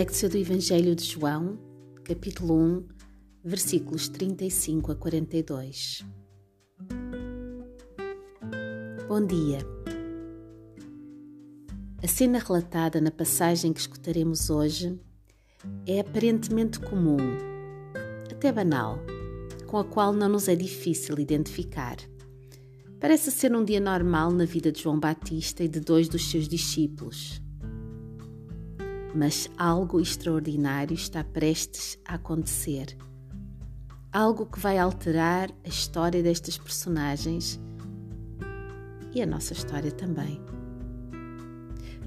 Lectio do Evangelho de João, capítulo 1, versículos 35 a 42. Bom dia. A cena relatada na passagem que escutaremos hoje é aparentemente comum, até banal, com a qual não nos é difícil identificar. Parece ser um dia normal na vida de João Batista e de dois dos seus discípulos mas algo extraordinário está prestes a acontecer. Algo que vai alterar a história destas personagens e a nossa história também.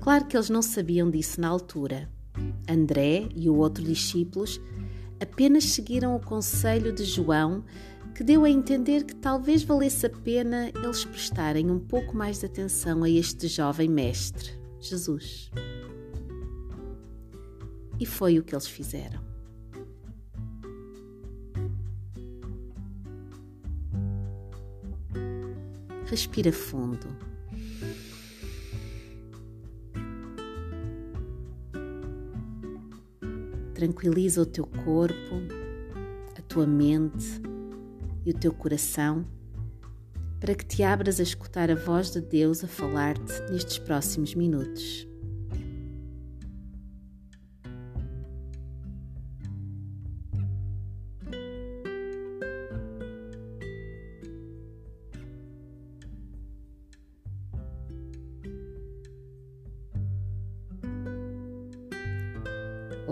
Claro que eles não sabiam disso na altura. André e o outro discípulos apenas seguiram o conselho de João, que deu a entender que talvez valesse a pena eles prestarem um pouco mais de atenção a este jovem mestre, Jesus. E foi o que eles fizeram. Respira fundo. Tranquiliza o teu corpo, a tua mente e o teu coração para que te abras a escutar a voz de Deus a falar-te nestes próximos minutos.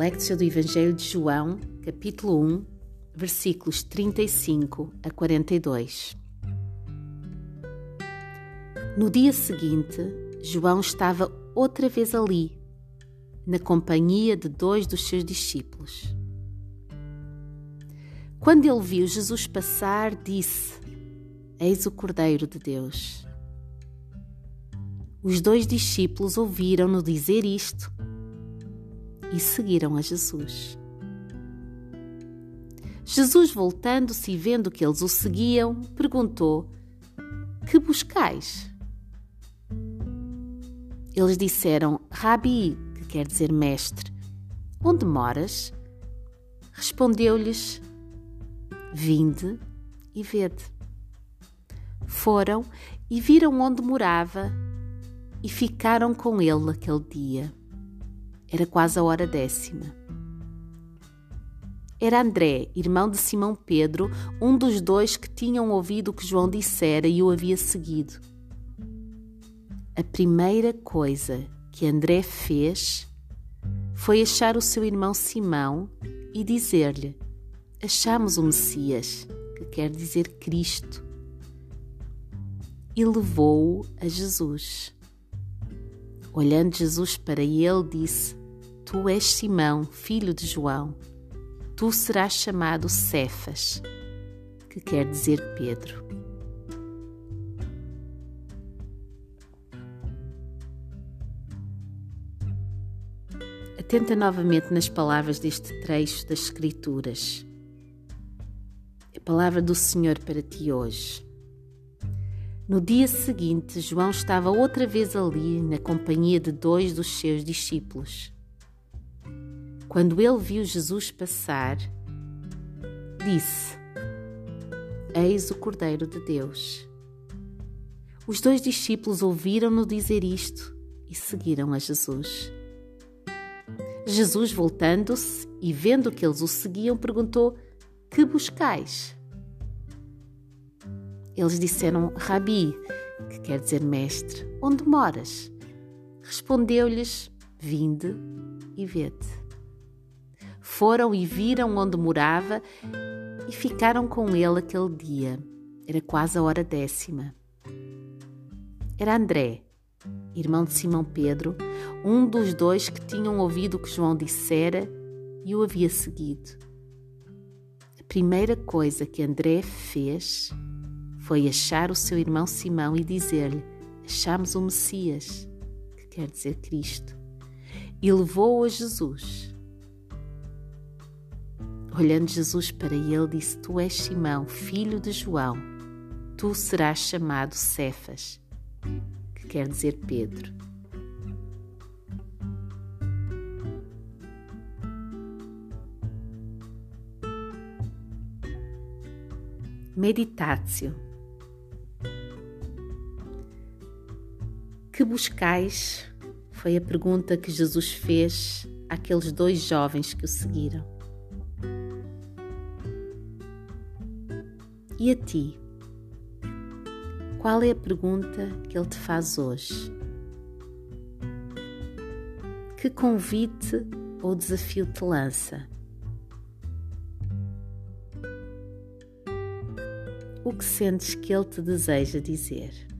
Lectio do Evangelho de João, capítulo 1, versículos 35 a 42. No dia seguinte, João estava outra vez ali, na companhia de dois dos seus discípulos. Quando ele viu Jesus passar, disse: Eis o Cordeiro de Deus. Os dois discípulos ouviram-no dizer isto e seguiram a Jesus. Jesus, voltando-se e vendo que eles o seguiam, perguntou: Que buscais? Eles disseram: Rabi, que quer dizer mestre, onde moras? Respondeu-lhes: Vinde e vede. Foram e viram onde morava e ficaram com ele aquele dia. Era quase a hora décima. Era André, irmão de Simão Pedro, um dos dois que tinham ouvido o que João dissera e o havia seguido. A primeira coisa que André fez foi achar o seu irmão Simão e dizer-lhe: Achamos o Messias, que quer dizer Cristo. E levou-o a Jesus. Olhando Jesus para ele, disse: Tu és Simão, filho de João. Tu serás chamado Cefas, que quer dizer Pedro. Atenta novamente nas palavras deste trecho das Escrituras. A palavra do Senhor para ti hoje. No dia seguinte, João estava outra vez ali, na companhia de dois dos seus discípulos. Quando ele viu Jesus passar, disse: Eis o Cordeiro de Deus. Os dois discípulos ouviram-no dizer isto e seguiram a Jesus. Jesus, voltando-se e vendo que eles o seguiam, perguntou: Que buscais? Eles disseram: Rabi, que quer dizer mestre, onde moras? Respondeu-lhes: Vinde e vede. Foram e viram onde morava e ficaram com ele aquele dia. Era quase a hora décima. Era André, irmão de Simão Pedro, um dos dois que tinham ouvido o que João dissera e o havia seguido. A primeira coisa que André fez foi achar o seu irmão Simão e dizer-lhe: Achamos o Messias, que quer dizer Cristo, e levou-o a Jesus. Olhando Jesus para ele, disse: Tu és Simão, filho de João. Tu serás chamado Cefas, que quer dizer Pedro. Meditácio, Que buscais? Foi a pergunta que Jesus fez àqueles dois jovens que o seguiram. E a ti? Qual é a pergunta que ele te faz hoje? Que convite ou desafio te lança? O que sentes que ele te deseja dizer?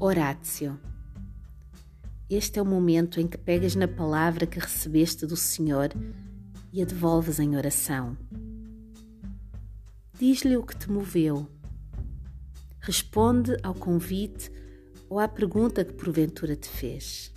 Horácio. Este é o momento em que pegas na palavra que recebeste do Senhor e a devolves em oração. Diz-lhe o que te moveu. Responde ao convite ou à pergunta que porventura te fez.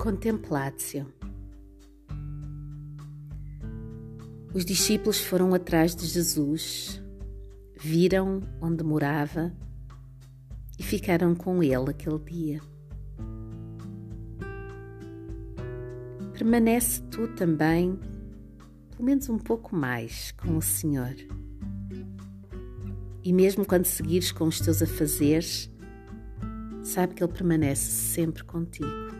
Contemplatio. Os discípulos foram atrás de Jesus, viram onde morava e ficaram com ele aquele dia. Permanece tu também, pelo menos um pouco mais, com o Senhor. E mesmo quando seguires com os teus afazeres, sabe que Ele permanece sempre contigo.